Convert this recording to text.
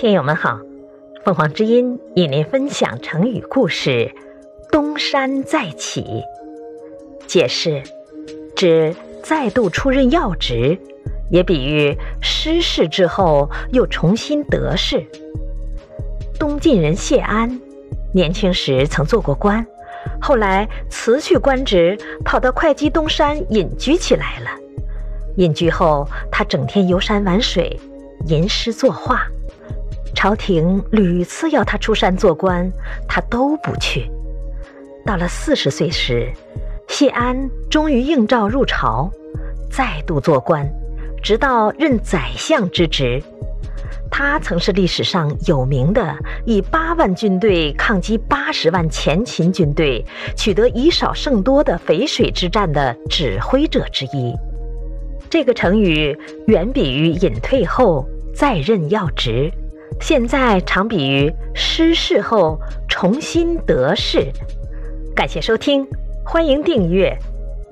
听友们好，凤凰之音与您分享成语故事“东山再起”。解释：指再度出任要职，也比喻失势之后又重新得势。东晋人谢安，年轻时曾做过官，后来辞去官职，跑到会稽东山隐居起来了。隐居后，他整天游山玩水，吟诗作画。朝廷屡次要他出山做官，他都不去。到了四十岁时，谢安终于应召入朝，再度做官，直到任宰相之职。他曾是历史上有名的以八万军队抗击八十万前秦军队，取得以少胜多的淝水之战的指挥者之一。这个成语远比于隐退后再任要职。现在常比喻失势后重新得势。感谢收听，欢迎订阅。